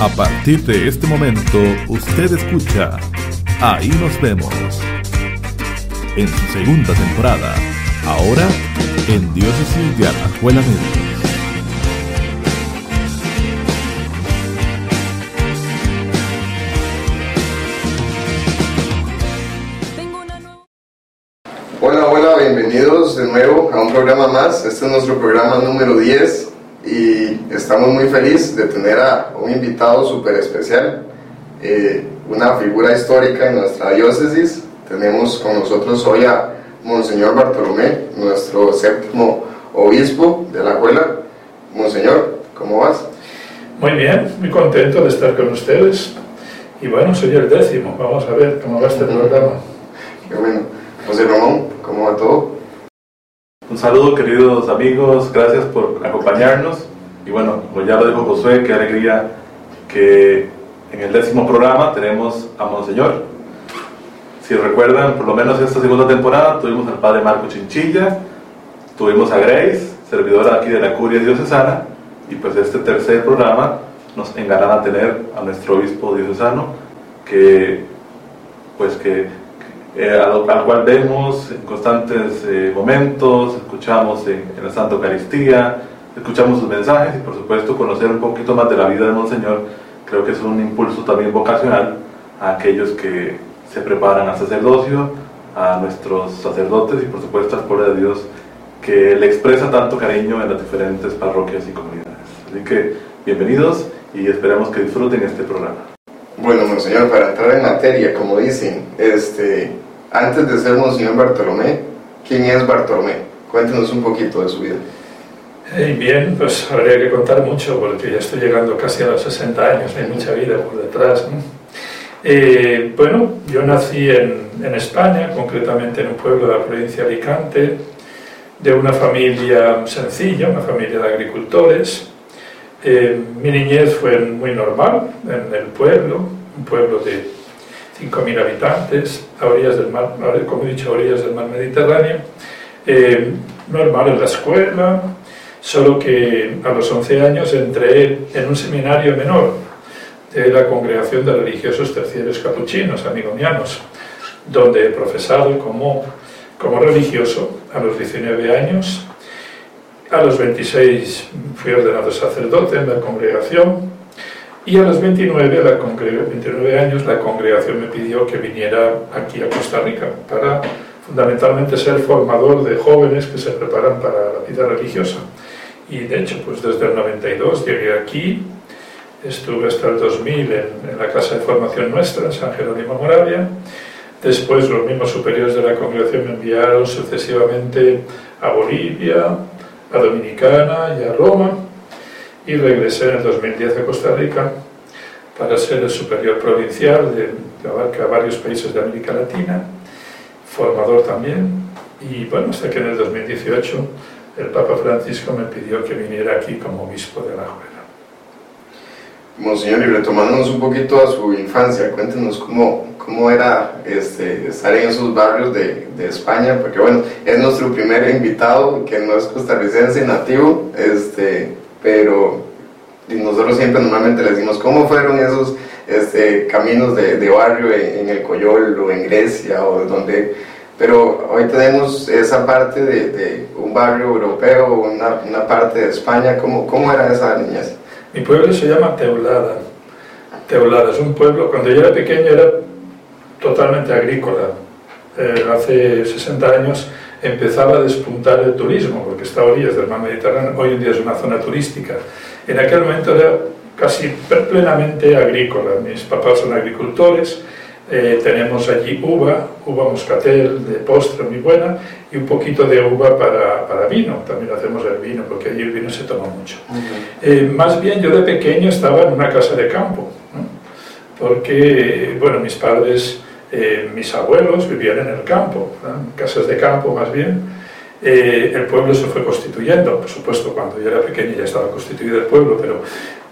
A partir de este momento, usted escucha Ahí nos vemos. En su segunda temporada, ahora en Diócesis de Alajuela Medio. Hola, hola, bienvenidos de nuevo a un programa más. Este es nuestro programa número 10 y estamos muy felices de tener a un invitado súper especial, eh, una figura histórica en nuestra diócesis. Tenemos con nosotros hoy a Monseñor Bartolomé, nuestro séptimo obispo de la escuela. Monseñor, ¿cómo vas? Muy bien, muy contento de estar con ustedes. Y bueno, soy el décimo. Vamos a ver cómo va este programa. Qué bueno. José Ramón, ¿cómo va todo? Un saludo queridos amigos, gracias por acompañarnos. Y bueno, como ya lo dijo Josué, qué alegría que en el décimo programa tenemos a Monseñor. Si recuerdan, por lo menos esta segunda temporada tuvimos al Padre Marco Chinchilla, tuvimos a Grace, servidora aquí de la Curia Diocesana, y pues este tercer programa nos enganan a tener a nuestro obispo diocesano, que pues que eh, al, al, cual vemos en constantes eh, momentos, escuchamos en, en, la Santa Eucaristía, escuchamos sus mensajes y por supuesto conocer un poquito más de la vida de Monseñor, creo que es un impulso también vocacional a aquellos que se preparan al sacerdocio, a nuestros sacerdotes y por supuesto al pueblo de Dios que le expresa tanto cariño en las diferentes parroquias y comunidades. Así que bienvenidos y esperamos que disfruten este programa. Bueno, Monseñor, para entrar en materia, como dicen, este, antes de ser Monseñor Bartolomé, ¿quién es Bartolomé? Cuéntenos un poquito de su vida. Bien, pues habría que contar mucho porque ya estoy llegando casi a los 60 años, hay mucha vida por detrás. ¿no? Eh, bueno, yo nací en, en, España, concretamente en un pueblo de la provincia de Alicante, de una familia sencilla, una familia de agricultores. Eh, mi niñez fue muy normal en el pueblo, un pueblo de 5.000 habitantes, orillas del mar, como he dicho, a orillas del mar Mediterráneo. Eh, normal en la escuela, solo que a los 11 años entré en un seminario menor de la Congregación de Religiosos Terciarios Capuchinos, amigonianos, donde he profesado como, como religioso a los 19 años. A los 26 fui ordenado sacerdote en la congregación y a los 29, la 29 años la congregación me pidió que viniera aquí a Costa Rica para fundamentalmente ser formador de jóvenes que se preparan para la vida religiosa. Y de hecho, pues desde el 92 llegué aquí, estuve hasta el 2000 en, la casa de formación nuestra, San Jerónimo Moravia. Después los mismos superiores de la congregación me enviaron sucesivamente a Bolivia, a Dominicana y a Roma. Y regresé en el 2010 a Costa Rica para ser el superior provincial de, que abarca varios países de América Latina, formador también. Y bueno, hasta que en el 2018 el Papa Francisco me pidió que viniera aquí como obispo de la Juela. Monseñor, y retomándonos un poquito a su infancia, cuéntenos cómo, cómo era este, estar en esos barrios de, de, España, porque bueno, es nuestro primer invitado que no es costarricense nativo, este, pero nosotros siempre normalmente le decimos cómo fueron esos este, caminos de, de barrio en, en, el Coyol o en Grecia o donde pero hoy tenemos esa parte de, de un barrio europeo, una, una, parte de España, ¿cómo, cómo era esa niñez? Mi pueblo se llama Teulada. Teulada es un pueblo, cuando yo era pequeño era totalmente agrícola. Eh, hace 60 años empezaba a despuntar el turismo, porque está a orillas del mar Mediterráneo, hoy en día es una zona turística. En aquel momento era casi plenamente agrícola. Mis papás son agricultores, eh, tenemos allí uva, uva moscatel de postre muy buena y un poquito de uva para, para vino, también hacemos el vino porque allí el vino se toma mucho. -huh. eh, más bien yo de pequeño estaba en una casa de campo, ¿no? porque bueno, mis padres, eh, mis abuelos vivían en el campo, casas de campo más bien, eh, el pueblo se fue constituyendo, por supuesto cuando yo era pequeño ya estaba constituido el pueblo, pero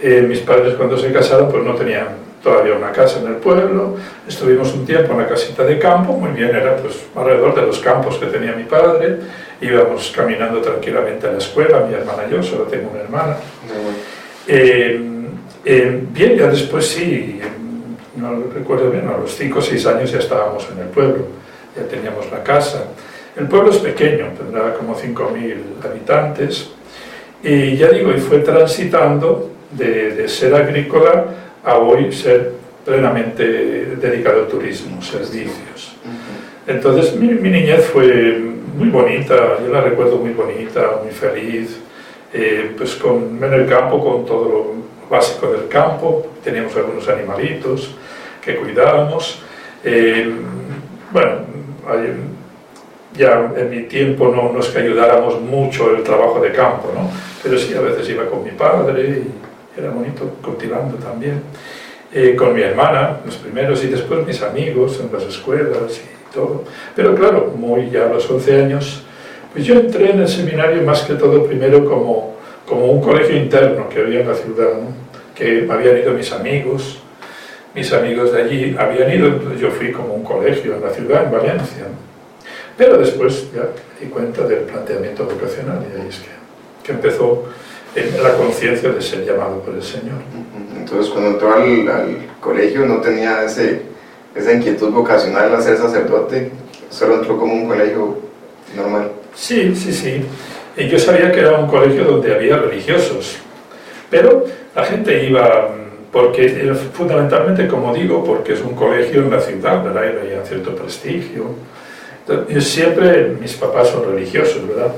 eh, mis padres cuando se casaron pues no tenían todavía una casa en el pueblo, estuvimos un tiempo en la casita de campo, muy bien, era pues alrededor de los campos que tenía mi padre, íbamos caminando tranquilamente a la escuela, mi hermana y yo, solo tengo una hermana. Eh, Eh, bien, ya después sí, no recuerdo bien, a los 5 o 6 años ya estábamos en el pueblo, ya teníamos la casa. El pueblo es pequeño, tendrá como 5.000 habitantes, y ya digo, y fue transitando de, de ser agrícola a hoy ser plenamente dedicado al turismo, servicios. Entonces mi, mi, niñez fue muy bonita, yo la recuerdo muy bonita, muy feliz, eh, pues con, en el campo con todo lo básico del campo, teníamos algunos animalitos que cuidábamos. Eh, bueno, ya en mi tiempo no, no es que ayudáramos mucho el trabajo de campo, ¿no? pero sí a veces iba con mi padre y era bonito cultivando también. Eh, con mi hermana, los primeros, y después mis amigos en las escuelas y todo. Pero claro, muy ya a los 11 años, pues yo entré en el seminario más que todo primero como, como un colegio interno que había en la ciudad, ¿no? que habían ido mis amigos, mis amigos de allí habían ido, entonces yo fui como un colegio en la ciudad, en Valencia. Pero después ya me di cuenta del planteamiento vocacional y ahí es que, que empezó en la conciencia de ser llamado por el Señor. Entonces, cuando entró al, al colegio, no tenía ese, esa inquietud vocacional a ser sacerdote, solo entró como un colegio normal. Sí, sí, sí. Y yo sabía que era un colegio donde había religiosos, pero la gente iba, porque fundamentalmente, como digo, porque es un colegio en la ciudad, ¿verdad? Y había cierto prestigio. Entonces, siempre mis papás son religiosos, ¿verdad?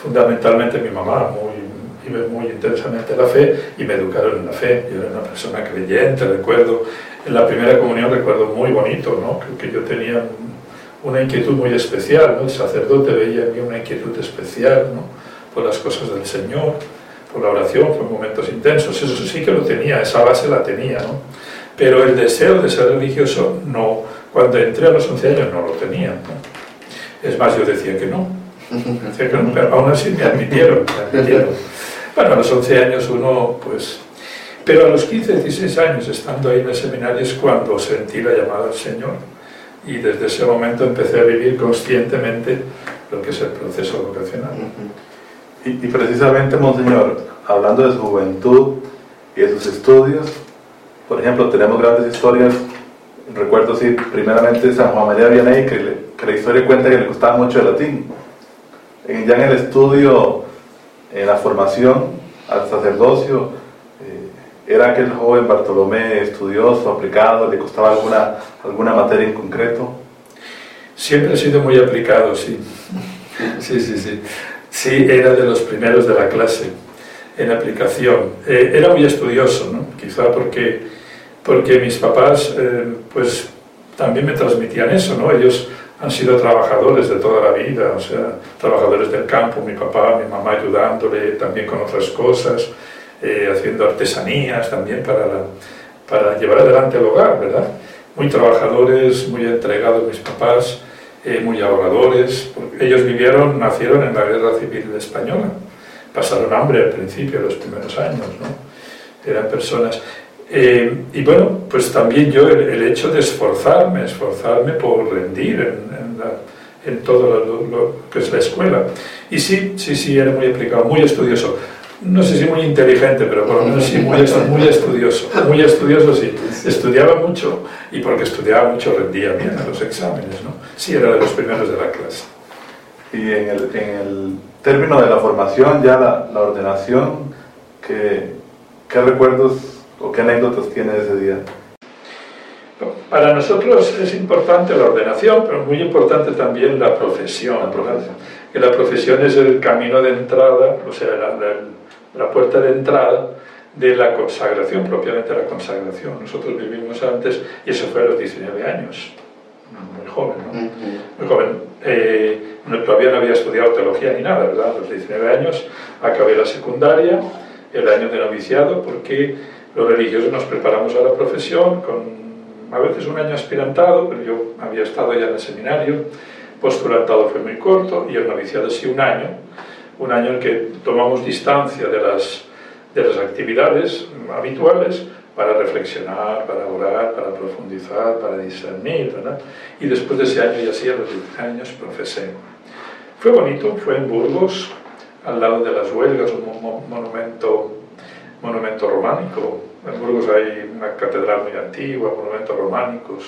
Fundamentalmente mi mamá, muy muy intensamente la fe y me educaron en la fe. Yo era una persona creyente, recuerdo, en la primera comunión recuerdo muy bonito, ¿no? Creo que yo tenía una inquietud muy especial, ¿no? El sacerdote veía en mí una inquietud especial, ¿no? Por las cosas del Señor, por la oración, por momentos intensos, eso sí que lo tenía, esa base la tenía, ¿no? Pero el deseo de ser religioso, no, cuando entré a los 11 años no lo tenía, ¿no? Es más, yo decía que no, decía que no pero aún así me admitieron, me admitieron. Bueno, a los 11 años uno, pues... Pero a los 15, 16 años, estando ahí en el seminario, es cuando sentí la llamada al Señor. Y desde ese momento empecé a vivir conscientemente lo que es el proceso vocacional. Y, precisamente, Monseñor, hablando de su juventud y de sus estudios, por ejemplo, tenemos grandes historias. Recuerdo, sí, primeramente San Juan María Vianney, que, la historia cuenta que le costaba mucho el latín. Ya en el estudio en la formación al sacerdocio, eh, era aquel joven Bartolomé estudioso, aplicado, le costaba alguna, alguna materia en concreto. Siempre ha sido muy aplicado, sí. Sí, sí, sí. Sí, era de los primeros de la clase en aplicación. Eh, era muy estudioso, ¿no? quizá porque, porque mis papás eh, pues también me transmitían eso, ¿no? Ellos han sido trabajadores de toda la vida, o sea, trabajadores del campo, mi papá, mi mamá ayudándole también con otras cosas, eh, haciendo artesanías también para, para llevar adelante el hogar, ¿verdad? Muy trabajadores, muy entregados mis papás, eh, muy ahorradores, ellos vivieron, nacieron en la guerra civil española, pasaron hambre al principio, los primeros años, ¿no? Eran personas... Eh, y bueno, pues también yo el, hecho de esforzarme, esforzarme por rendir en, en, todo lo, que es la escuela. Y sí, sí, sí, era muy aplicado, muy estudioso. No sé si muy inteligente, pero por lo menos sí, muy, muy estudioso. Muy estudioso, sí. Estudiaba mucho y porque estudiaba mucho rendía bien a los exámenes, ¿no? Sí, era de los primeros de la clase. Y en el, en el término de la formación, ya la, la ordenación, ¿qué, ¿qué recuerdos ¿O qué anécdotas tiene ese día? Para nosotros es importante la ordenación, pero muy importante también la profesión. La profesión. Que la profesión es el camino de entrada, o sea, la, la, la, puerta de entrada de la consagración, propiamente la consagración. Nosotros vivimos antes, y eso fue a los 19 años, muy joven, ¿no? Muy joven. Eh, todavía no había estudiado teología ni nada, ¿verdad? A los 19 años acabé la secundaria, el año de noviciado, porque los religiosos nos preparamos a la profesión con a veces un año aspirantado, pero yo había estado ya en el seminario, postulantado fue muy corto y el noviciado sí un año, un año en que tomamos distancia de las, de las actividades habituales para reflexionar, para orar, para profundizar, para discernir, ¿verdad? Y después de ese año, y así a los 10 años, profesé. Fue bonito, fue en Burgos, al lado de las huelgas, un monumento monumento románico. En Burgos hay una catedral muy antigua, monumentos románicos.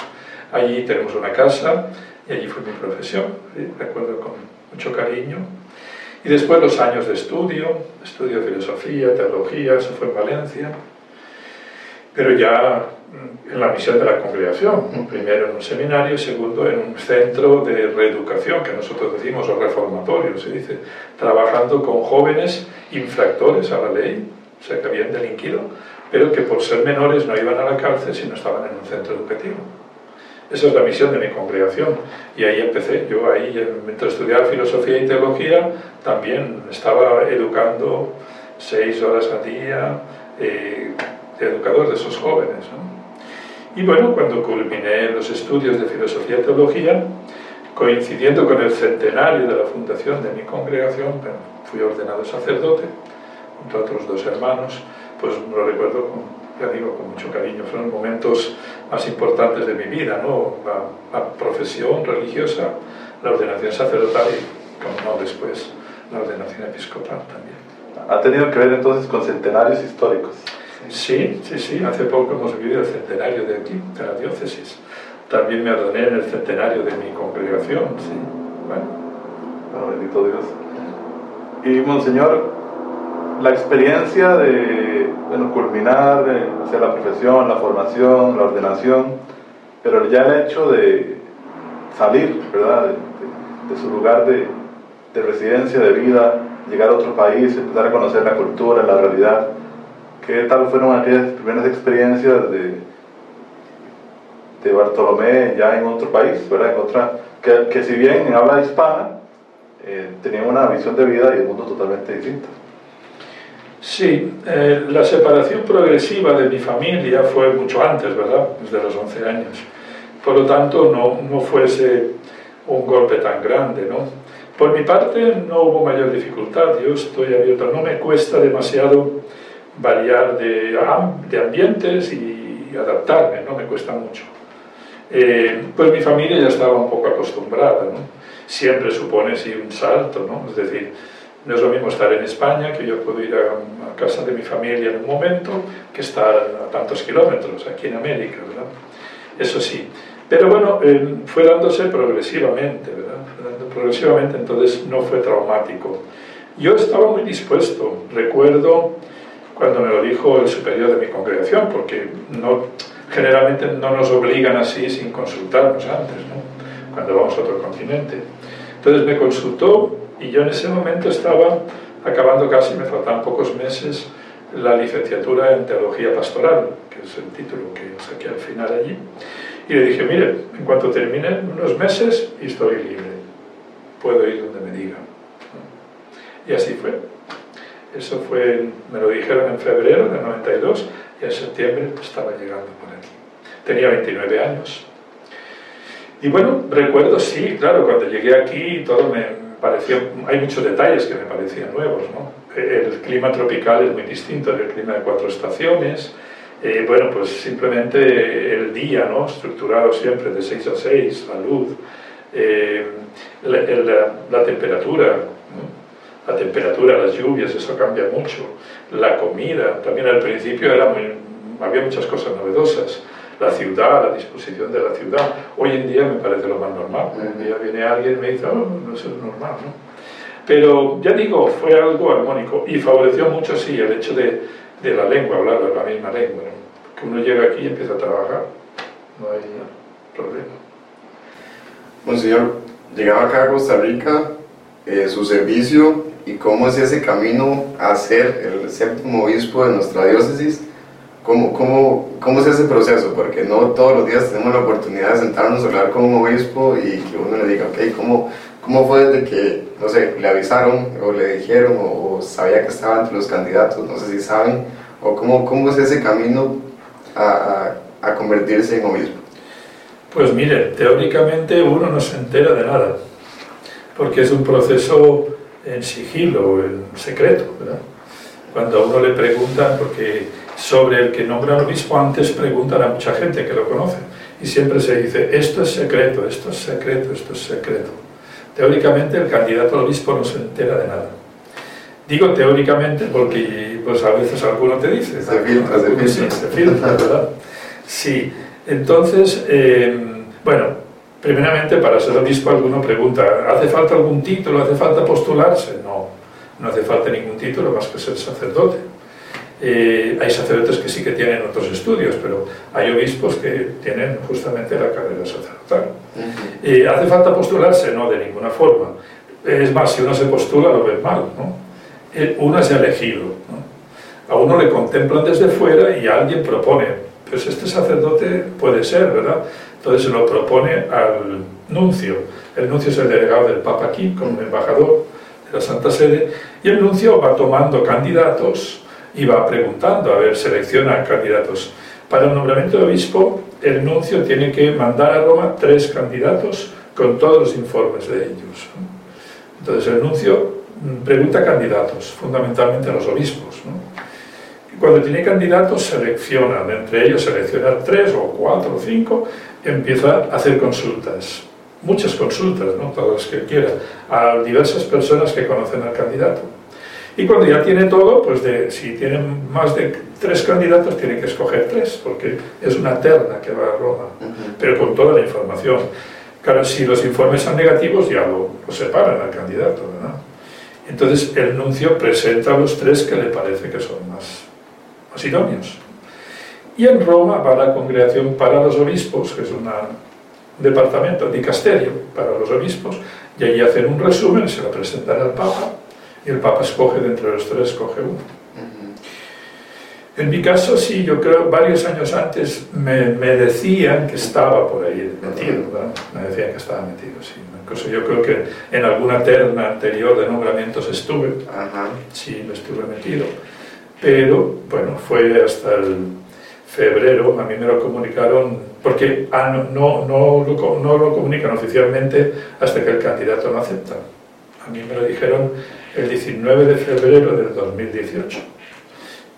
Allí tenemos una casa y allí fue mi profesión, recuerdo con mucho cariño. Y después los años de estudio, estudio de filosofía, teología, eso fue en Valencia, pero ya mm, en la misión de la congregación, primero en un seminario, segundo en un centro de reeducación, que nosotros decimos, o reformatorio, se dice, trabajando con jóvenes infractores a la ley, o sea, que habían delinquido, pero que por ser menores no iban a la cárcel si no estaban en un centro educativo. Esa es la misión de mi congregación. Y ahí empecé. Yo ahí, mientras estudiaba filosofía y teología, también estaba educando seis horas al día eh, educador de esos jóvenes. Y bueno, cuando culminé los estudios de filosofía y teología, coincidiendo con el centenario de la fundación de mi congregación, fui ordenado sacerdote, junto a otros dos hermanos, pues lo recuerdo con, ya digo, con mucho cariño. Fueron momentos más importantes de mi vida, ¿no? La, profesión religiosa, la ordenación sacerdotal y, como no, después la ordenación episcopal también. ¿Ha tenido que ver entonces con centenarios históricos? Sí, sí, sí. Hace poco hemos vivido el centenario de aquí, de la diócesis. También me ordené en el centenario de mi congregación, sí. Bueno. bueno bendito Dios. Y, Monseñor, la experiencia de culminar hacia la profesión, la formación, la ordenación, pero ya el hecho de salir ¿verdad? De, su lugar de, de, residencia, de vida, llegar a otro país, empezar a conocer la cultura, la realidad, ¿qué tal fueron aquellas primeras experiencias de, de Bartolomé ya en otro país, ¿verdad? En otra, que, si bien en habla hispana, eh, tenía una visión de vida y un mundo totalmente distinto. Sí, eh, la separación progresiva de mi familia fue mucho antes, ¿verdad? Desde los 11 años. Por lo tanto, no, no fuese un golpe tan grande, ¿no? Por mi parte, no hubo mayor dificultad. Yo estoy abierto, no me cuesta demasiado variar de, de ambientes y adaptarme, no me cuesta mucho. Eh, pues mi familia ya estaba un poco acostumbrada, ¿no? Siempre supone sí un salto, ¿no? Es decir, no es lo mismo estar en España, que yo puedo ir a, casa de mi familia en un momento, que estar a tantos kilómetros aquí en América, ¿verdad? Eso sí. Pero bueno, eh, fue dándose progresivamente, ¿verdad? progresivamente, entonces no fue traumático. Yo estaba muy dispuesto, recuerdo cuando me lo dijo el superior de mi congregación, porque no, generalmente no nos obligan así sin consultarnos antes, ¿no? cuando vamos a otro continente. Entonces me consultó y yo en ese momento estaba acabando casi, me faltaban pocos meses, la licenciatura en Teología Pastoral, que es el título que saqué al final allí. Y le dije, mire, en cuanto termine unos meses, estoy libre. Puedo ir donde me digan. Y así fue. Eso fue, me lo dijeron en febrero del 92 y en septiembre estaba llegando por aquí. Tenía 29 años. Y bueno, recuerdo, sí, claro, cuando llegué aquí todo me, hay muchos detalles que me parecían nuevos. ¿no? El clima tropical es muy distinto del clima de cuatro estaciones. Eh, bueno, pues simplemente el día, ¿no? estructurado siempre de 6 a 6, la luz, eh, la, temperatura, la temperatura, las lluvias, eso cambia mucho. La comida, también al principio era muy, había muchas cosas novedosas la ciudad, la disposición de la ciudad. Hoy en día me parece lo más normal. Hoy en día viene alguien y me dice, oh, no es normal, ¿no? Pero ya digo, fue algo armónico y favoreció mucho, sí, el hecho de, de la lengua, hablar la misma lengua. Que uno llega aquí y empieza a trabajar, no hay problema. Monseñor, llegaba acá a Costa Rica, eh, su servicio y cómo es ese camino a ser el séptimo obispo de nuestra diócesis ¿Cómo, cómo, ¿Cómo es ese proceso? Porque no todos los días tenemos la oportunidad de sentarnos a hablar con un obispo y que uno le diga, ok, ¿cómo, cómo fue desde que, no sé, le avisaron o le dijeron o, sabía que estaba entre los candidatos, no sé si saben, o cómo, cómo es ese camino a, a, convertirse en obispo? Pues mire, teóricamente uno no se entera de nada, porque es un proceso en sigilo, en secreto, ¿verdad? Cuando a uno le preguntan, porque sobre el que nombra obispo antes preguntan a mucha gente que lo conoce y siempre se dice esto es secreto, esto es secreto, esto es secreto. Teóricamente el candidato al obispo no se entera de nada. Digo teóricamente porque pues a veces alguno te dice. Se filtra, se filtra. Sí, se filtra, ¿verdad? Sí, entonces, eh, bueno, primeramente para ser obispo alguno pregunta, ¿hace falta algún título? ¿Hace falta postularse? No, no hace falta ningún título más que ser sacerdote. Eh, hay sacerdotes que sí que tienen otros estudios, pero hay obispos que tienen justamente la carrera sacerdotal. Eh, ¿Hace falta postularse? No, de ninguna forma. Es más, si uno se postula lo ven mal. ¿no? Eh, uno es elegido. ¿no? A uno le contemplan desde fuera y alguien propone. Pues este sacerdote puede ser, ¿verdad? Entonces se lo propone al nuncio. El nuncio es el delegado del Papa aquí, como embajador de la Santa Sede, y el nuncio va tomando candidatos y va preguntando, a ver, selecciona candidatos. Para el nombramiento de obispo, el nuncio tiene que mandar a Roma tres candidatos con todos los informes de ellos. Entonces el nuncio pregunta candidatos, fundamentalmente a los obispos. Y cuando tiene candidatos, selecciona, entre ellos selecciona tres o cuatro o cinco, empieza a hacer consultas, muchas consultas, ¿no? todas las que quiera, a diversas personas que conocen al candidato. Y cuando ya tiene todo, pues de, si tienen más de tres candidatos, tiene que escoger tres, porque es una terna que va a Roma, pero con toda la información. Claro, si los informes son negativos, ya lo, lo separan al candidato, ¿verdad? Entonces el nuncio presenta a los tres que le parece que son más, más idóneos. Y en Roma va la congregación para los obispos, que es una, un departamento, dicasterio para los obispos, y allí hacen un resumen, se lo presentan al Papa, y el Papa escoge de entre los tres, escoge uno. En mi caso, sí, yo creo, varios años antes me, me decían que estaba por ahí metido, ¿verdad? Me decían que estaba metido, sí. Incluso yo creo que en alguna terna anterior de nombramientos estuve, Ajá. sí, lo estuve metido. Pero, bueno, fue hasta el febrero, a mí me lo comunicaron, porque ah, no, no, no, lo, no lo comunican oficialmente hasta que el candidato no acepta. A mí me lo dijeron el 19 de febrero del 2018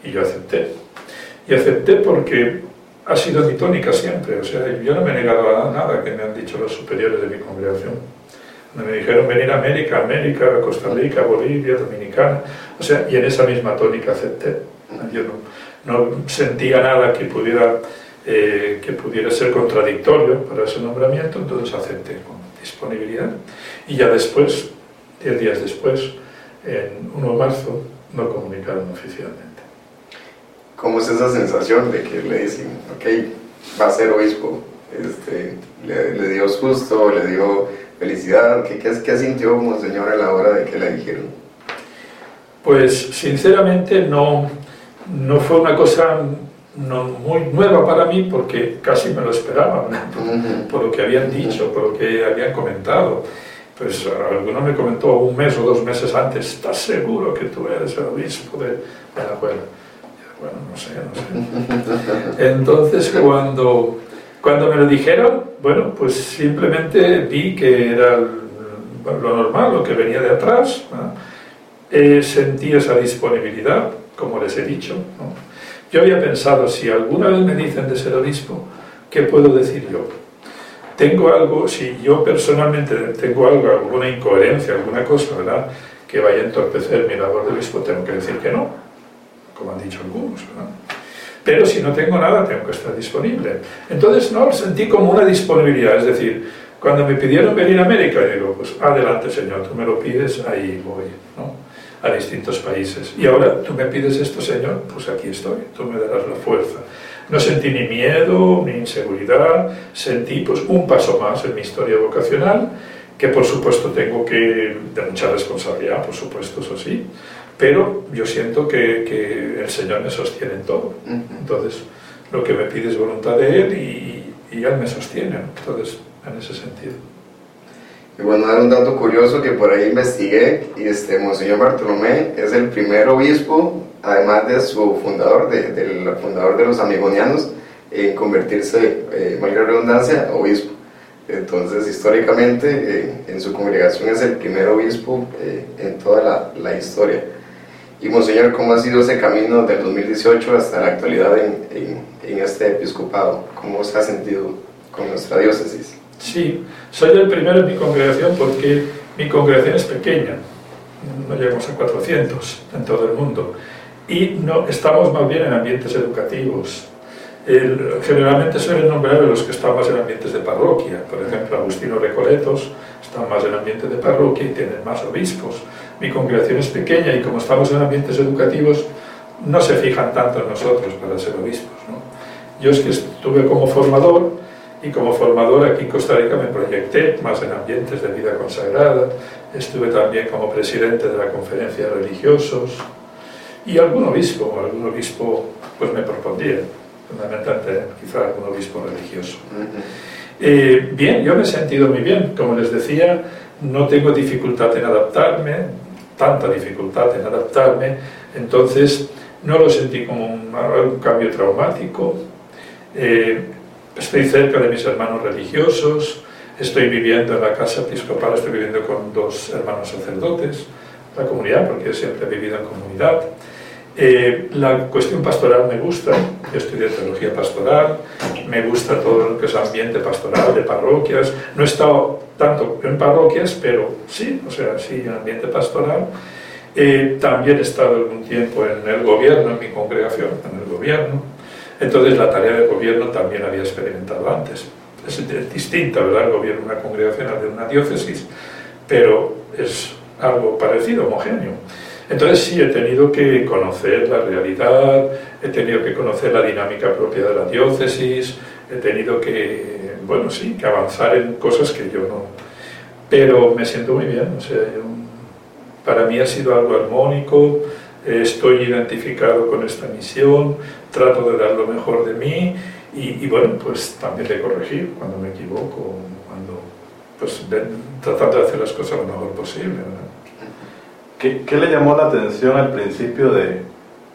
y yo acepté. Y acepté porque ha sido mi tónica siempre, o sea, yo no me he negado a nada que me han dicho los superiores de mi congregación. Cuando me dijeron venir a América, América, Costa Rica, Bolivia, Dominicana, o sea, y en esa misma tónica acepté. Yo no, sentía nada que pudiera, eh, que pudiera ser contradictorio para ese nombramiento, entonces acepté con disponibilidad. Y ya después, 10 días después, en 1 de marzo, lo comunicaron oficialmente. ¿Cómo es esa sensación de que le dicen, ok, va a ser obispo? Este, le, le dio susto, le dio felicidad. ¿Qué, qué, qué sintió Monseñor a la hora de que le dijeron? Pues sinceramente no, no fue una cosa no muy nueva para mí porque casi me lo esperaba, ¿no? por lo que habían dicho, por lo que habían comentado. Pues alguno me comentó un mes o dos meses antes, ¿estás seguro que tú eres el obispo de Venezuela? Bueno, no sé, no sé. Entonces cuando, cuando me lo dijeron, bueno, pues simplemente vi que era lo normal, lo que venía de atrás. ¿no? Eh, sentí esa disponibilidad, como les he dicho. ¿no? Yo había pensado, si alguna vez me dicen de ser obispo, ¿qué puedo decir yo? Tengo algo, si yo personalmente tengo algo, alguna incoherencia, alguna cosa, ¿verdad?, que vaya a entorpecer mi labor de obispo, tengo que decir que no, como han dicho algunos, ¿verdad? Pero si no tengo nada, tengo que estar disponible. Entonces, no, lo sentí como una disponibilidad, es decir, cuando me pidieron venir a América, digo, pues adelante, Señor, tú me lo pides, ahí voy, ¿no? a distintos países. Y ahora tú me pides esto, Señor, pues aquí estoy, tú me darás la fuerza. No sentí ni miedo, ni inseguridad, sentí pues un paso más en mi historia vocacional, que por supuesto tengo que, de mucha responsabilidad, por supuesto, eso sí, pero yo siento que, que el Señor me sostiene en todo. Entonces, lo que me pide es voluntad de Él y, y Él me sostiene. Entonces, en ese sentido. Y bueno, dar un dato curioso que por ahí investigué, y este Monseñor Bartolomé es el primer obispo, además de su fundador, de, del fundador de los amigonianos, en convertirse, eh, la redundancia, obispo. Entonces, históricamente, eh, en su congregación es el primer obispo eh, en toda la, la, historia. Y Monseñor, ¿cómo ha sido ese camino del 2018 hasta la actualidad en, en, en este episcopado? ¿Cómo se ha sentido con nuestra diócesis? Sí, soy el primero en mi congregación porque mi congregación es pequeña, no llegamos a 400 en todo el mundo. Y no, estamos más bien en ambientes educativos. generalmente suelen nombrar a los que están más en ambientes de parroquia, por ejemplo, Agustino Recoletos está más en ambientes de parroquia y tienen más obispos. Mi congregación es pequeña y como estamos en ambientes educativos, no se fijan tanto en nosotros para ser obispos. Yo es que estuve como formador y como formador aquí en Costa Rica me proyecté más en ambientes de vida consagrada, estuve también como presidente de la conferencia de religiosos y algún obispo, algún obispo pues me propondía, fundamentalmente quizá algún obispo religioso. Eh, bien, yo me he sentido muy bien, como les decía, no tengo dificultad en adaptarme, tanta dificultad en adaptarme, entonces no lo sentí como un, cambio traumático. Eh, estoy cerca de mis hermanos religiosos, estoy viviendo en la casa episcopal, estoy viviendo con dos hermanos sacerdotes, la comunidad, porque siempre he vivido en comunidad. Eh, la cuestión pastoral me gusta, yo estudié teología pastoral, me gusta todo lo que es ambiente pastoral de parroquias. No he estado tanto en parroquias, pero sí, o sea, sí, en ambiente pastoral. Eh, también he estado algún tiempo en el gobierno, en mi congregación, en el gobierno. Entonces la tarea de gobierno también había experimentado antes. Es distinta, ¿verdad? El gobierno de una congregación de una diócesis, pero es algo parecido, homogéneo. Entonces sí, he tenido que conocer la realidad, he tenido que conocer la dinámica propia de la diócesis, he tenido que, bueno, sí, que avanzar en cosas que yo no... Pero me siento muy bien, o sea, para mí ha sido algo armónico, estoy identificado con esta misión, trato de dar lo mejor de mí y, bueno, pues también de corregir cuando me equivoco, cuando, pues tratando de hacer las cosas lo mejor posible. ¿Qué, ¿Qué, le llamó la atención al principio de,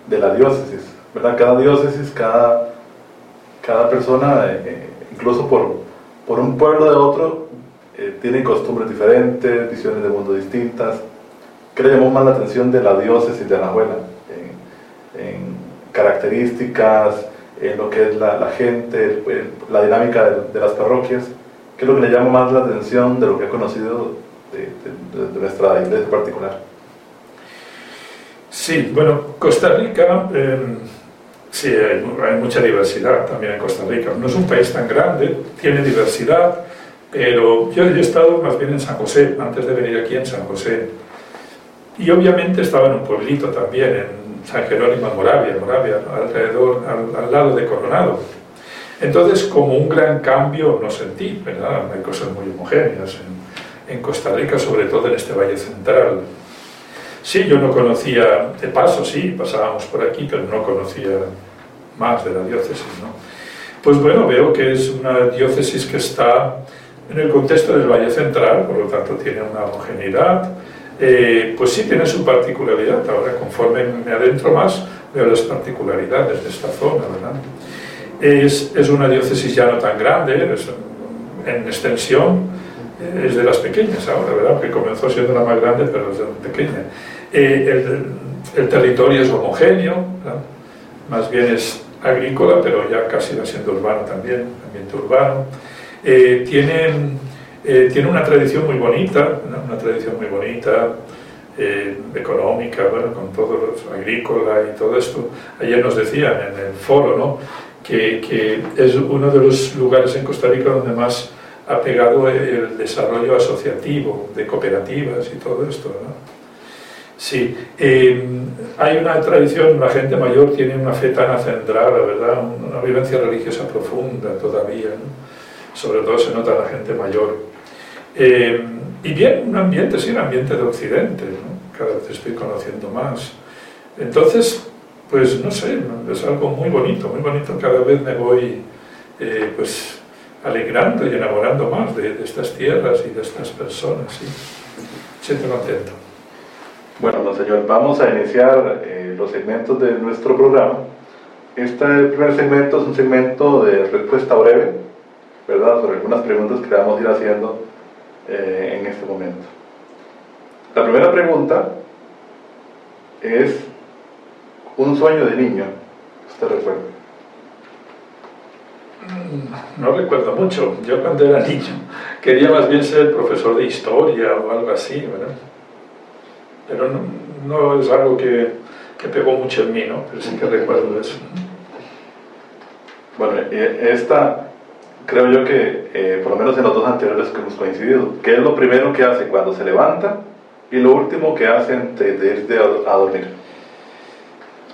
de la diócesis? ¿verdad? Cada diócesis, cada, cada persona, eh, eh, incluso por, por un pueblo de otro, eh, tiene costumbres diferentes, visiones de mundo distintas. ¿Qué le llamó más la atención de la diócesis de Anahuela? En, en características, en lo que es la, gente, la dinámica de, las parroquias. ¿Qué es lo que le llama más la atención de lo que ha conocido de nuestra iglesia particular? Sí, bueno, Costa Rica, eh, sí, hay, hay, mucha diversidad también en Costa Rica. No es un país tan grande, tiene diversidad, pero yo, he estado más bien en San José, antes de venir aquí en San José. Y obviamente estaba en un pueblito también, en San Jerónimo, Moravia, Moravia, alrededor, al, al lado de Coronado. Entonces, como un gran cambio no sentí, ¿verdad? Hay cosas muy homogéneas en, en Costa Rica, sobre todo en este Valle Central, Sí, yo no conocía, de paso sí, pasábamos por aquí, pero no conocía más de la diócesis. ¿no? Pues bueno, veo que es una diócesis que está en el contexto del Valle Central, por lo tanto tiene una homogeneidad, eh, pues sí tiene su particularidad. Ahora, conforme me adentro más, veo las particularidades de esta zona. ¿verdad? Es, es una diócesis ya no tan grande, es, en extensión, es de las pequeñas ahora, ¿verdad? Que comenzó siendo la más grande, pero es de pequeña. Eh, el, el, territorio es homogéneo, ¿no? más bien es agrícola, pero ya casi va siendo urbano también, ambiente urbano. Eh, tiene, eh, una tradición muy bonita, una tradición muy bonita, eh, económica, bueno, con todo agrícola y todo esto. Ayer nos decían en el foro ¿no? que, que es uno de los lugares en Costa Rica donde más ha pegado el desarrollo asociativo, de cooperativas y todo esto. Sí, eh, hay una tradición, la gente mayor tiene una fe tan acendrada, ¿verdad? Una vivencia religiosa profunda todavía, ¿no? sobre todo se nota la gente mayor. Eh, y bien, un ambiente, sí, un ambiente de Occidente, ¿no? cada vez estoy conociendo más. Entonces, pues no sé, es algo muy bonito, muy bonito, cada vez me voy eh, pues alegrando y enamorando más de, estas tierras y de estas personas. Siento contento. Bueno, don señor, vamos a iniciar eh, los segmentos de nuestro programa. Este primer segmento es un segmento de respuesta breve, ¿verdad? Sobre algunas preguntas que vamos a ir haciendo eh, en este momento. La primera pregunta es un sueño de niño. ¿Usted recuerda? Mm, no recuerdo mucho. Yo cuando era niño quería más bien ser profesor de historia o algo así, ¿verdad? Pero no, no, es algo que que pegó mucho en mí, ¿no? Pero sí que recuerdo eso. Bueno, eh, esta creo yo que, eh, por lo menos en los dos anteriores que hemos coincidido, ¿qué es lo primero que hace cuando se levanta y lo último que hace antes de irse a, a dormir?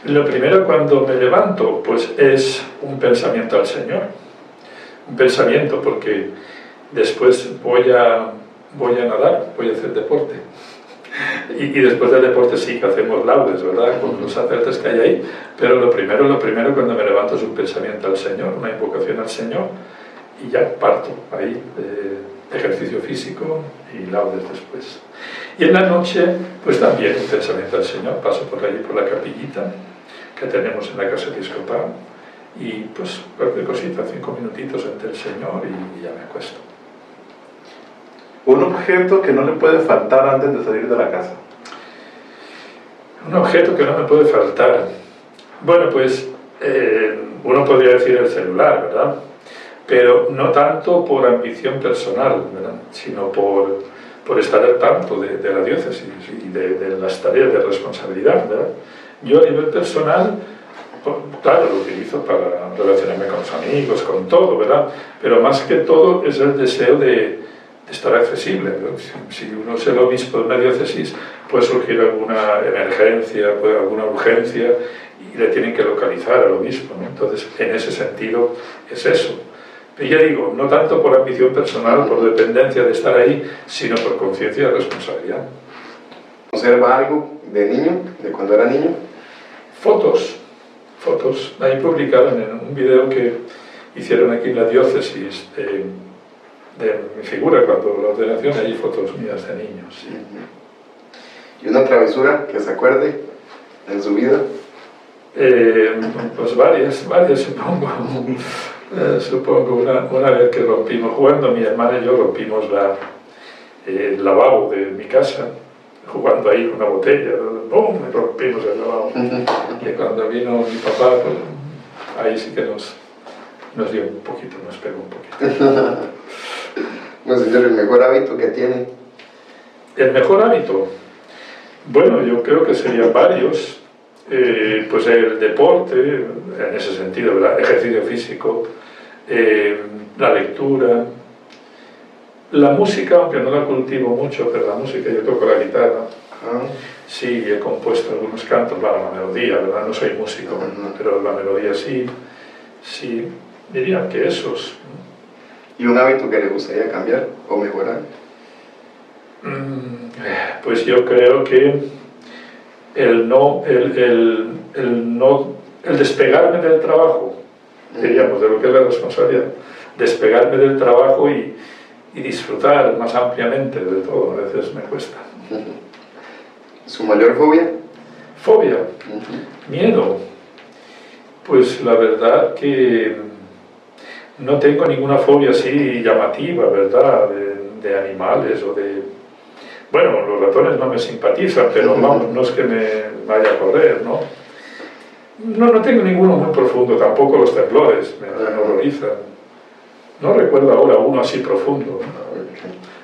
Lo primero cuando me levanto, pues es un pensamiento al Señor. Un pensamiento porque después voy a, voy a nadar, voy a hacer deporte. Y, y, después del deporte sí que hacemos laudes, ¿verdad? Con los sacerdotes que hay ahí. Pero lo primero, lo primero cuando me levanto es un pensamiento al Señor, una invocación al Señor. Y ya parto ahí, de ejercicio físico y laudes después. Y en la noche, pues también un pensamiento al Señor. Paso por allí, por la capillita que tenemos en la casa episcopal. Y pues cualquier cosita, cinco minutitos ante el Señor y, y ya me acuesto. Un objeto que no le puede faltar antes de salir de la casa. Un objeto que no me puede faltar. Bueno, pues eh, uno podría decir el celular, ¿verdad? Pero no tanto por ambición personal, ¿verdad? Sino por, por estar al tanto de, la diócesis y de, de, las tareas de responsabilidad, ¿verdad? Yo a nivel personal, claro, lo utilizo para relacionarme con los amigos, con todo, ¿verdad? Pero más que todo es el deseo de estar accesible. Si uno es el obispo de una diócesis, puede surgir alguna emergencia, puede alguna urgencia y le tienen que localizar al obispo. ¿no? Entonces, en ese sentido, es eso. Y ya digo, no tanto por ambición personal, por dependencia de estar ahí, sino por conciencia de responsabilidad. ¿Conserva algo de niño, de cuando era niño? Fotos, fotos. Ahí publicaron en un video que hicieron aquí en la diócesis. Eh, de mi figura cuando la ordenación hay fotos mías de niños. Sí. ¿Y una travesura que se acuerde en su vida? Eh, pues varias, varias supongo. eh, supongo, una, una, vez que rompimos, jugando mi hermana y yo rompimos la, eh, el lavabo de mi casa, jugando ahí con una botella, ¡pum! rompimos el lavabo. y cuando vino mi papá, pues, ahí sí que nos, nos dio un poquito, nos pegó un poquito. No, señor, el mejor hábito que tiene. El mejor hábito. Bueno, yo creo que serían varios. Eh, pues el deporte, en ese sentido, ¿verdad? ejercicio físico, eh, la lectura, la música, aunque no la cultivo mucho, pero la música, yo toco la guitarra. Ah. Sí, he compuesto algunos cantos, bueno, la melodía, ¿verdad? No soy músico, Uh -huh. pero la melodía sí. Sí, diría que esos. ¿Y un hábito que le gustaría cambiar o mejorar? Mm, Pues yo creo que el no, el, el, el no, el despegarme del trabajo, diríamos, de lo que es la responsabilidad, despegarme del trabajo y, y disfrutar más ampliamente de todo, a veces me cuesta. ¿Su mayor fobia? Fobia, miedo. Pues la verdad que no tengo ninguna fobia así llamativa, ¿verdad? De, de animales o de... Bueno, los ratones no me simpatizan, pero vamos, no es que me vaya a correr, ¿no? No, no tengo ninguno muy profundo, tampoco los temblores, me, me horrorizan. No recuerdo ahora uno así profundo.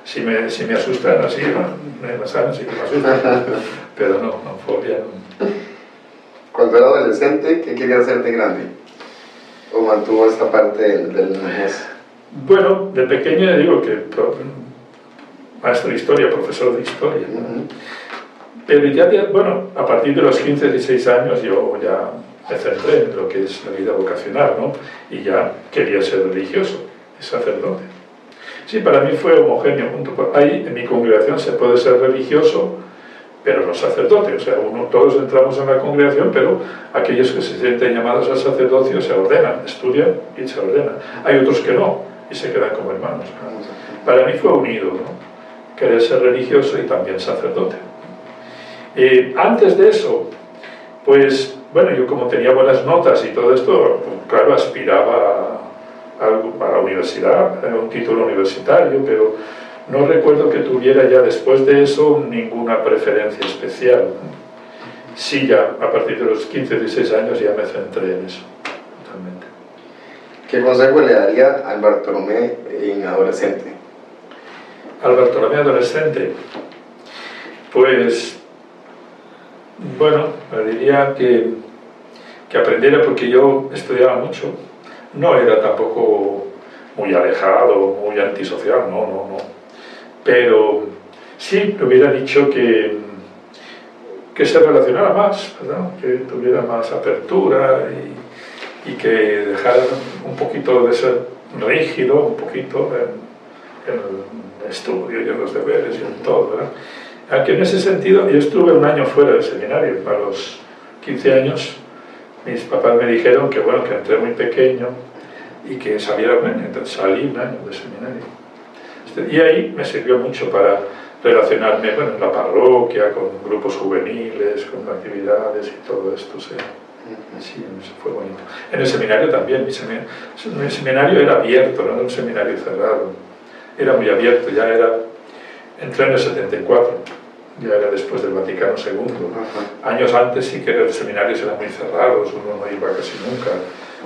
Si me, si me asustan así, ¿no? me saben, sí que me asustan. Pero no, no, fobia no. Cuando era adolescente, ¿qué quería hacer de grande? ¿O mantuvo esta parte del, del? Bueno, de pequeño ya digo que pro- maestro de historia, profesor de historia. ¿no? Ujú. Pero ya, bueno, a partir de los 15, 16 años yo ya me centré en lo que es la vida vocacional, ¿no? Y ya quería ser religioso y sacerdote. Sí, para mí fue homogéneo. Ahí en mi congregación se puede ser religioso, pero no sacerdote. O sea, uno, todos entramos en la congregación, pero aquellos que se sienten llamados al sacerdocio se ordenan, estudian y se ordenan. Hay otros que no y se quedan como hermanos. ¿no? Para mí fue unido, ¿no? Querer ser religioso y también sacerdote. Eh, antes de eso, pues, bueno, yo como tenía buenas notas y todo esto, pues, claro, aspiraba a, a la universidad, a un título universitario, pero no recuerdo que tuviera ya después de eso ninguna preferencia especial. Sí, ya a partir de los 15, 16 años ya me centré en eso, totalmente. ¿Qué consejo le daría al Bartolomé en adolescente? Al Bartolomé adolescente, pues Bueno, le diría que, que aprendiera porque yo estudiaba mucho. No era tampoco muy alejado, muy antisocial, no, no, no. Pero sí le hubiera dicho que, que se relacionara más, que tuviera más apertura y, que dejara un poquito de ser rígido, un poquito en, el estudio y en los deberes y en todo. ¿verdad? Aquí en ese sentido, yo estuve un año fuera del seminario, a los 15 años, mis papás me dijeron que bueno, que entré muy pequeño y que saliera entonces salí un año del seminario. Y ahí me sirvió mucho para relacionarme bueno, en la parroquia, con grupos juveniles, con actividades y todo esto. Sí, eso fue bonito. En el seminario también, mi seminario, mi seminario era abierto, no era un seminario cerrado. Era muy abierto, ya era, entré en el 74 ya era después del Vaticano II. Años antes sí que los seminarios eran muy cerrados, uno no iba casi nunca.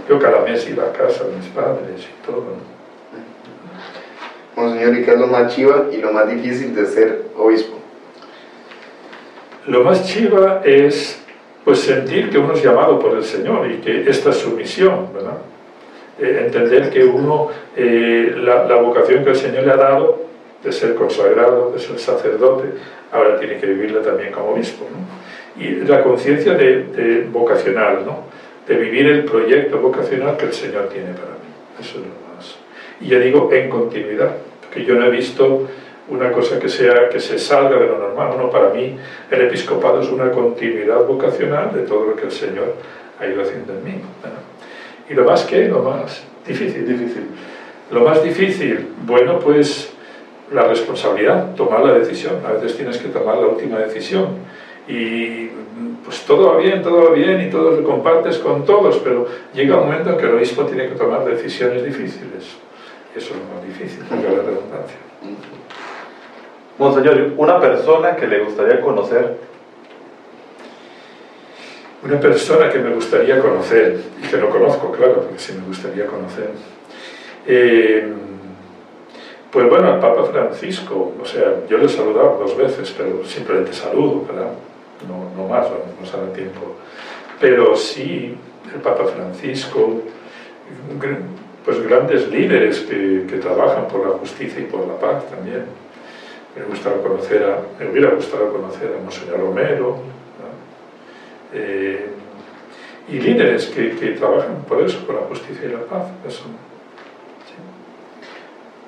Yo cada mes iba a casa de mis padres y todo. Monseñor, ¿y qué es lo más chiva y lo más difícil de ser obispo? Lo más chiva es pues sentir que uno es llamado por el Señor y que esta es su misión, ¿verdad? Eh, entender que uno, eh, la, la vocación que el Señor le ha dado de ser consagrado, de ser sacerdote, ahora tiene que vivirla también como obispo. ¿no? Y la conciencia de, de, vocacional, ¿no? de vivir el proyecto vocacional que el Señor tiene para mí. Eso es lo. Y ya digo, en continuidad, porque yo no he visto una cosa que, sea, que se salga de lo normal. No, para mí el episcopado es una continuidad vocacional de todo lo que el Señor ha ido haciendo en mí. Y lo más que, lo más difícil, difícil. Lo más difícil, bueno, pues la responsabilidad, tomar la decisión. A veces tienes que tomar la última decisión. Y pues todo va bien, todo va bien y todo lo compartes con todos, pero llega un momento en que el obispo tiene que tomar decisiones difíciles. Eso es lo más difícil, la redundancia. Monseñor, una persona que le gustaría conocer. Una persona que me gustaría conocer, y que no conozco, claro, porque sí me gustaría conocer. Eh, pues bueno, al Papa Francisco, o sea, yo le he saludado dos veces, pero simplemente saludo, ¿verdad? No, no más, no sale tiempo. Pero sí, el Papa Francisco, pues grandes líderes que, que, trabajan por la justicia y por la paz también. Me, gustado conocer a, me hubiera gustado conocer a Monseñor Romero, eh, y líderes que, que, trabajan por eso, por la justicia y la paz. Eso,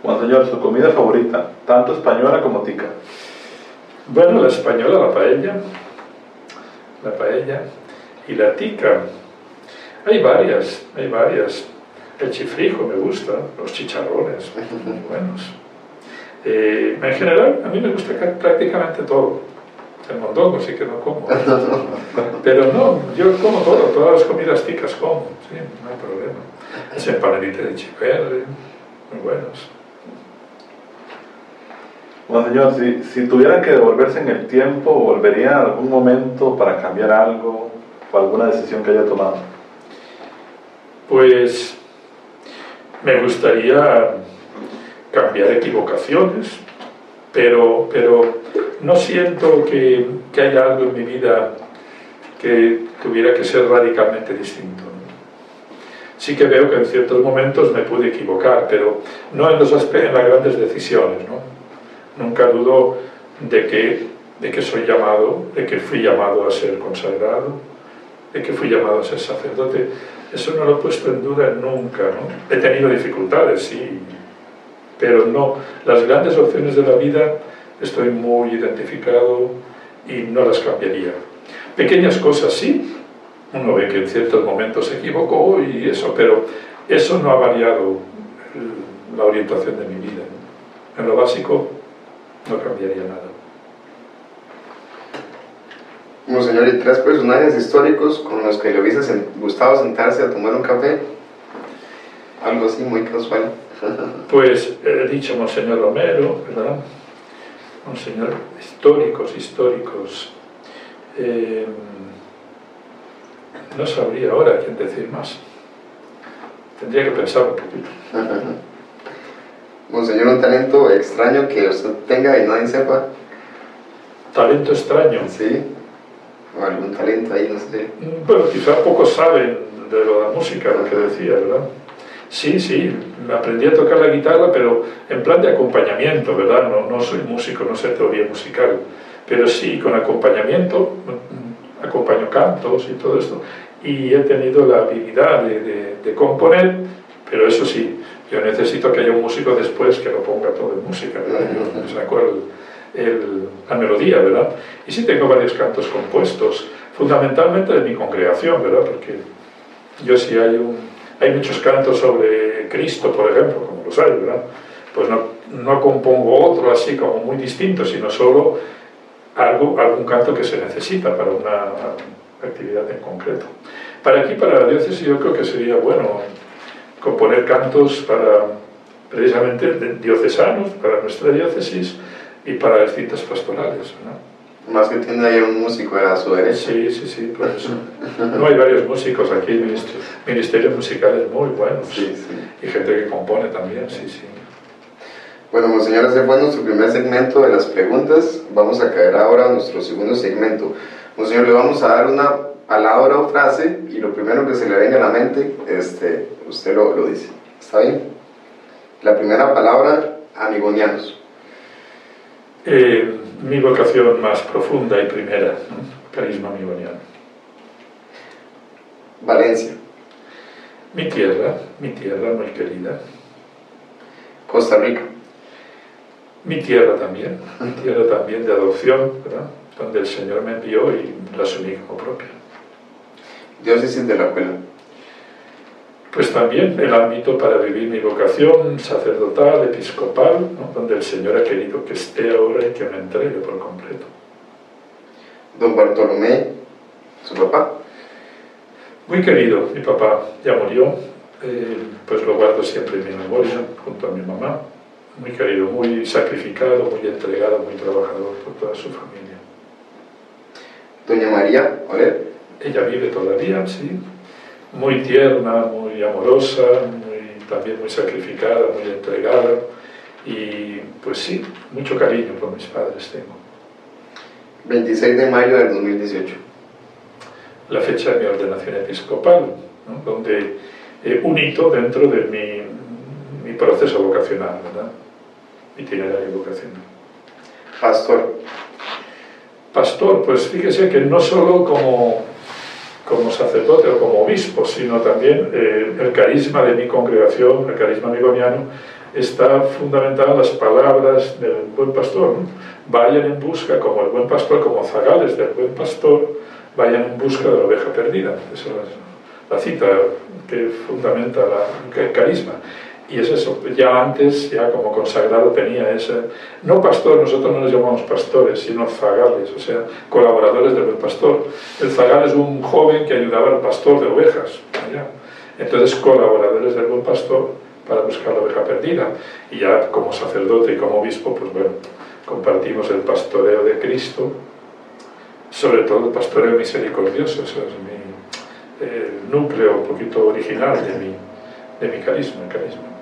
Monseñor, su comida favorita, tanto española como tica. Bueno, la española, la paella, la paella y la tica. Hay varias, hay varias. El chifrijo me gusta, los chicharrones, muy buenos. Eh, en general, a mí me gusta prácticamente todo. El mondongo sí que no como. Pero no, yo como todo, todas las comidas ticas como, sí, no hay problema. Las empanaditas de chiperre, muy buenos. Bueno, señor, si, si tuviera que devolverse en el tiempo, ¿volvería en algún momento para cambiar algo o alguna decisión que haya tomado? Pues me gustaría cambiar equivocaciones, pero, pero no siento que, que haya algo en mi vida que tuviera que ser radicalmente distinto. Sí que veo que en ciertos momentos me pude equivocar, pero no en, los en las grandes decisiones, ¿no? nunca dudo de que, de que soy llamado, de que fui llamado a ser consagrado, de que fui llamado a ser sacerdote. Eso no lo he puesto en duda nunca. He tenido dificultades, sí, pero no. Las grandes opciones de la vida estoy muy identificado y no las cambiaría. Pequeñas cosas sí, uno ve que en ciertos momentos se equivocó y eso, pero eso no ha variado la orientación de mi vida. En lo básico, no cambiaría nada. Monseñor, ¿y tres personajes históricos con los que le hubiese gustado sentarse a tomar un café? Algo así muy casual. Pues he dicho Monseñor Romero, ¿verdad? Monseñor, históricos, históricos. Eh, no sabría ahora quién decir más. Tendría que pensar un poquito. Monseñor, un talento extraño que usted tenga y nadie sepa. ¿Talento extraño? Sí. O algún talento ahí, no sé. Bueno, quizá pocos saben de lo de la música, lo que decía, ¿verdad? Sí, sí, aprendí a tocar la guitarra, pero en plan de acompañamiento, ¿verdad? No, no soy músico, no sé teoría musical, pero sí, con acompañamiento, mm, acompaño cantos y todo esto, y he tenido la habilidad de, de, componer, pero eso sí, yo necesito que haya un músico después que lo ponga todo en música, ¿verdad? Yo me saco el, la melodía, ¿verdad? Y sí tengo varios cantos compuestos, fundamentalmente de mi congregación, ¿verdad? Porque yo sí hay un hay muchos cantos sobre Cristo, por ejemplo, como los hay, ¿verdad? Pues no, no compongo otro así como muy distinto, sino solo algo, algún canto que se necesita para una actividad en concreto. Para aquí, para la diócesis, yo creo que sería bueno componer cantos para precisamente diocesanos, para nuestra diócesis y para distintas pastorales. ¿no? Más que tiene ahí un músico a su derecha. Sí, sí, sí, por eso. No hay varios músicos aquí, ministerios musicales muy buenos. Sí, sí. Y gente que compone también, sí, sí. Bueno, monseñor, ese fue nuestro primer segmento de las preguntas. Vamos a caer ahora a nuestro segundo segmento. Monseñor, le vamos a dar una palabra o frase y lo primero que se le venga a la mente, este, usted lo, lo dice. ¿Está bien? La primera palabra, amigonianos. Eh, mi vocación más profunda y primera, carisma amigoniano. Valencia. Mi tierra, mi tierra muy querida. Costa Rica. Mi tierra también, mi tierra también de adopción, ¿verdad? donde el Señor me envió y la asumí como propia. Diócesis de la Cuela. Pues también el ámbito para vivir mi vocación sacerdotal, episcopal, donde el Señor ha querido que esté ahora y que me entregue por completo. Don Bartolomé, su papá. Muy querido, mi papá ya murió, eh, pues lo guardo siempre en mi memoria, junto a mi mamá. Muy querido, muy sacrificado, muy entregado, muy trabajador por toda su familia. Doña María Oler. Ella vive todavía, sí, muy tierna, muy amorosa, muy, también muy sacrificada, muy entregada y pues sí, mucho cariño por mis padres tengo. 26 de mayo del 2018. La fecha de mi ordenación episcopal, donde he un hito dentro de mi, mi proceso vocacional, ¿verdad? itinerario vocacional. Pastor. Pastor, pues fíjese que no solo como como sacerdote o como obispo, sino también eh, el carisma de mi congregación, el carisma amigoniano, está fundamentado en las palabras del buen pastor. Vayan en busca, como el buen pastor, como zagales del buen pastor, vayan en busca de la oveja perdida. Esa es la cita que fundamenta la, el carisma. Y es eso, ya antes, ya como consagrado tenía ese, no pastor, nosotros no nos llamamos pastores, sino zagales, o sea, colaboradores del buen pastor. El zagal es un joven que ayudaba al pastor de ovejas, entonces colaboradores del buen pastor para buscar la oveja perdida. Y ya como sacerdote y como obispo, pues bueno, compartimos el pastoreo de Cristo, sobre todo el pastoreo misericordioso, eso es mi, el núcleo un poquito original de mi, de mi carisma, carisma.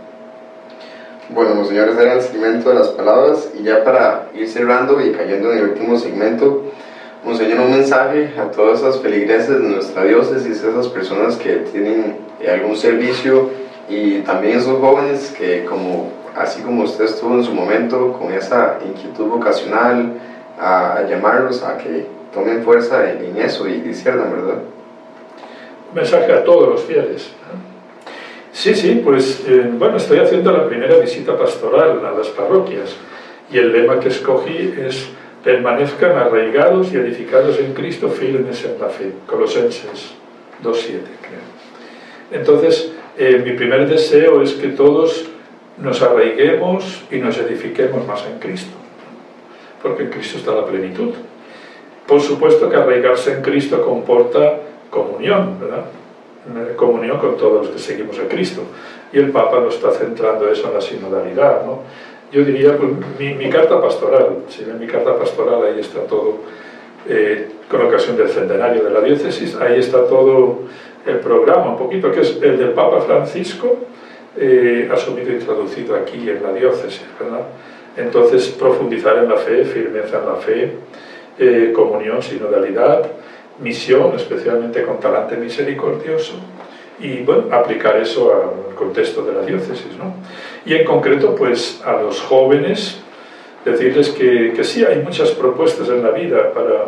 Bueno, señores, era el segmento de las palabras y ya para ir cerrando y cayendo en el último segmento, Monseñor, un mensaje a todas esas feligreses de nuestra diócesis, esas personas que tienen eh, algún servicio y también esos jóvenes que como así como usted estuvo en su momento con esa inquietud vocacional, a, llamarlos a que tomen fuerza en, eso y disciernan, ¿verdad? Un mensaje a todos los fieles. Sí, sí, pues eh, bueno, estoy haciendo la primera visita pastoral a las parroquias y el lema que escogí es permanezcan arraigados y edificados en Cristo, firmes en la fe. Colosenses 2.7, creo. Entonces, eh, mi primer deseo es que todos nos arraiguemos y nos edifiquemos más en Cristo, porque en Cristo está la plenitud. Por supuesto que arraigarse en Cristo comporta comunión, ¿verdad? Comunión con todos los que seguimos a Cristo. Y el Papa lo está centrando eso en la sinodalidad. ¿no? Yo diría, pues, mi, carta pastoral, si ven mi carta pastoral, ahí está todo, eh, con ocasión del centenario de la diócesis, ahí está todo el programa, un poquito, que es el del Papa Francisco, eh, asumido y traducido aquí en la diócesis, ¿verdad? Entonces, profundizar en la fe, firmeza en la fe, eh, comunión, sinodalidad, misión, especialmente con talante misericordioso, y bueno, aplicar eso al contexto de la diócesis. ¿no? Y en concreto, pues a los jóvenes, decirles que, que sí, hay muchas propuestas en la vida para,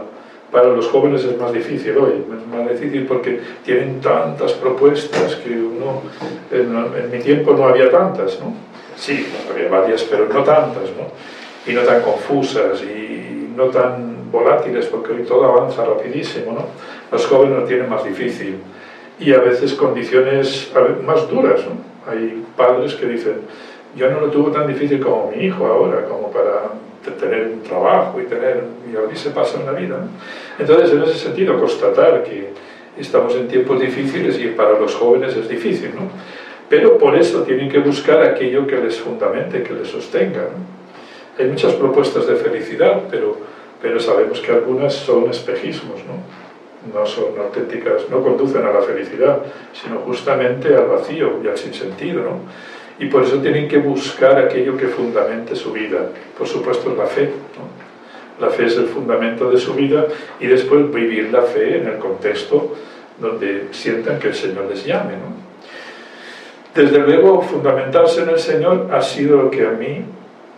para los jóvenes es más difícil hoy, es más difícil porque tienen tantas propuestas que uno, en, mi tiempo no había tantas, ¿no? Sí, había varias, pero no tantas, ¿no? Y no tan confusas y no tan volátiles, porque hoy todo avanza rapidísimo, ¿no? Los jóvenes lo tienen más difícil y a veces condiciones más duras, ¿no? Hay padres que dicen, yo no lo tuve tan difícil como mi hijo ahora, como para tener un trabajo y tener, y ahora se pasa en la vida. Entonces, en ese sentido, constatar que estamos en tiempos difíciles y para los jóvenes es difícil, ¿no? Pero por eso tienen que buscar aquello que les fundamente, que les sostenga. Hay muchas propuestas de felicidad, pero, pero sabemos que algunas son espejismos, ¿no? No son auténticas, no conducen a la felicidad, sino justamente al vacío y al sinsentido, ¿no? y por eso tienen que buscar aquello que fundamente su vida. Por supuesto es la fe. La fe es el fundamento de su vida y después vivir la fe en el contexto donde sientan que el Señor les llame. Desde luego, fundamentarse en el Señor ha sido lo que a mí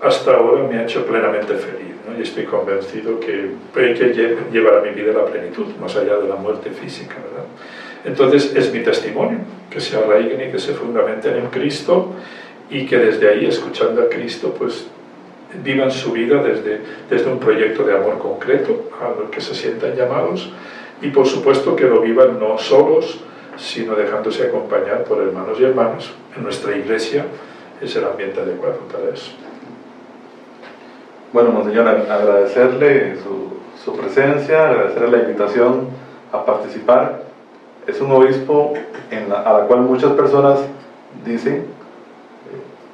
hasta ahora me ha hecho plenamente feliz. Y estoy convencido que que llevar a mi vida la plenitud, más allá de la muerte física. ¿verdad? Entonces es mi testimonio, que se arraiguen y que se fundamenten en Cristo y que desde ahí, escuchando a Cristo, pues vivan su vida desde, desde un proyecto de amor concreto a lo que se sientan llamados y por supuesto que lo vivan no solos, sino dejándose acompañar por hermanos y hermanas. En nuestra iglesia es el ambiente adecuado para eso. Bueno, Monseñor, agradecerle su, presencia, agradecerle la invitación a participar es un obispo a la cual muchas personas dicen,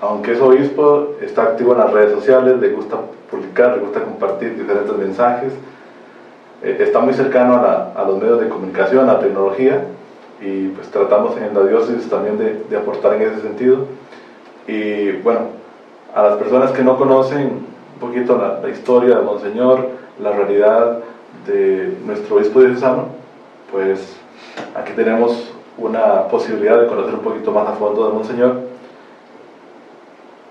aunque es obispo, está activo en las redes sociales, le gusta publicar, le gusta compartir diferentes mensajes, eh, está muy cercano a, los medios de comunicación, a la tecnología, y pues tratamos en la diócesis también de, aportar en ese sentido. Y bueno, a las personas que no conocen poquito la, la historia de Monseñor, la realidad de nuestro obispo diocesano, pues Aquí tenemos una posibilidad de conocer un poquito más a fondo de Monseñor,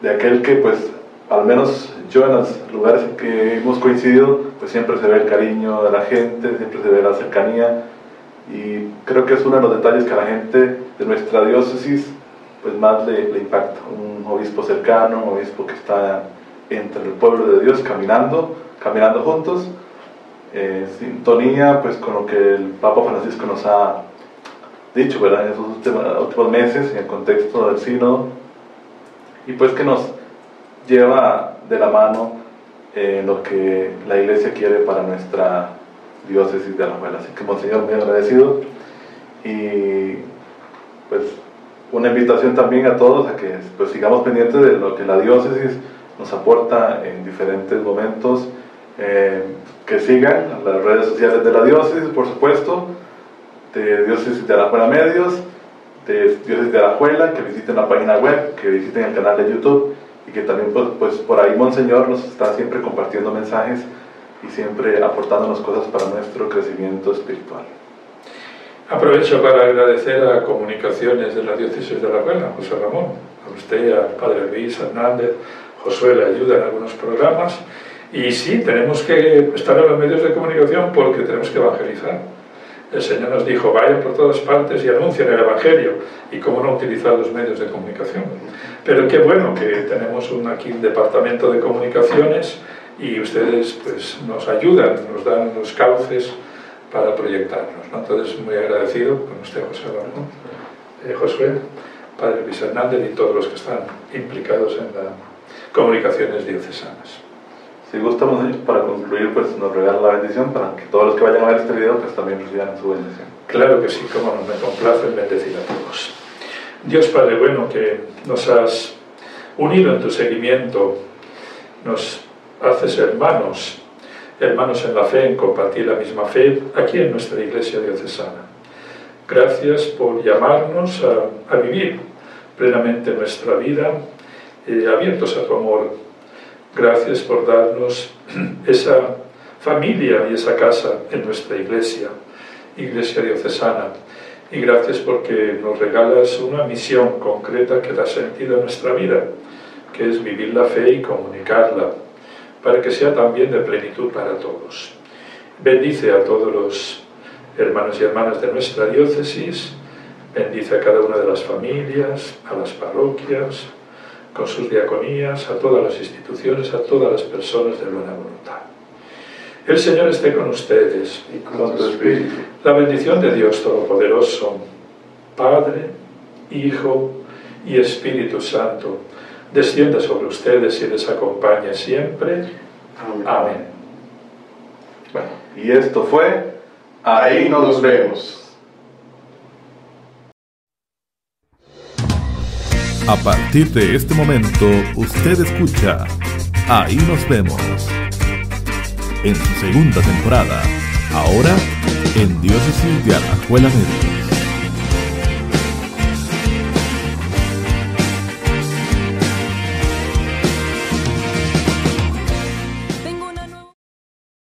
de aquel que pues al menos yo en los lugares en que hemos coincidido, pues siempre se ve el cariño de la gente, siempre se ve la cercanía y creo que es uno de los detalles que a la gente de nuestra diócesis pues más le, le impacta, un obispo cercano, un obispo que está entre el pueblo de Dios caminando, caminando juntos eh, sintonía pues, con lo que el Papa Francisco nos ha dicho ¿verdad? en esos últimos, meses, en el contexto del sínodo, y pues que nos lleva de la mano en lo que la Iglesia quiere para nuestra diócesis de Alajuela. Así que, Monseñor, muy agradecido. Y pues una invitación también a todos a que pues, sigamos pendientes de lo que la diócesis nos aporta en diferentes momentos. Eh, que sigan las redes sociales de la diócesis, por supuesto, de Diócesis de Alajuela Medios, de Diócesis de Alajuela, que visiten la página web, que visiten el canal de YouTube y que también pues, pues, por ahí Monseñor nos está siempre compartiendo mensajes y siempre aportándonos cosas para nuestro crecimiento espiritual. Aprovecho para agradecer a Comunicaciones de la Diócesis de Alajuela, José Ramón, a usted, al Padre Luis Hernández, Josué le ayuda en algunos programas y sí, tenemos que estar en los medios de comunicación porque tenemos que evangelizar. El Señor nos dijo, vayan por todas partes y anuncien el Evangelio. Y cómo no utilizar los medios de comunicación. Pero qué bueno que tenemos un, aquí un departamento de comunicaciones y ustedes pues, nos ayudan, nos dan los cauces para proyectarnos. ¿no? Entonces, muy agradecido con usted, José Ramón, eh, Josué, Padre Luis Hernández y todos los que están implicados en las comunicaciones diocesanas. Si gustamos, para concluir, pues nos regala la bendición para que todos los que vayan a ver este video pues también reciban su bendición. Claro que sí, como nos me complace bendecir a todos. Dios Padre bueno, que nos has unido en tu seguimiento, nos haces hermanos, hermanos en la fe, en compartir la misma fe aquí en nuestra iglesia diocesana. Gracias por llamarnos a, vivir plenamente nuestra vida, eh, abiertos a tu amor Gracias por darnos esa familia y esa casa en nuestra iglesia Iglesia Diocesana. Y gracias porque nos regalas una misión concreta que da sentido a nuestra vida, que es vivir la fe y comunicarla, para que sea también de plenitud para todos. Bendice a todos los hermanos y hermanas de nuestra diócesis, bendice a cada una de las familias, a las parroquias, con sus diaconías, a todas las instituciones, a todas las personas de buena voluntad. El Señor esté con ustedes y con tu espíritu. La bendición de Dios Todopoderoso, Padre, Hijo y Espíritu Santo, descienda sobre ustedes y les acompañe siempre. Amén. Amén. Bueno, y esto fue Ahí nos vemos. A partir de este momento, usted escucha Ahí nos vemos. En su segunda temporada, ahora en Diócesis de Alajuela Medio.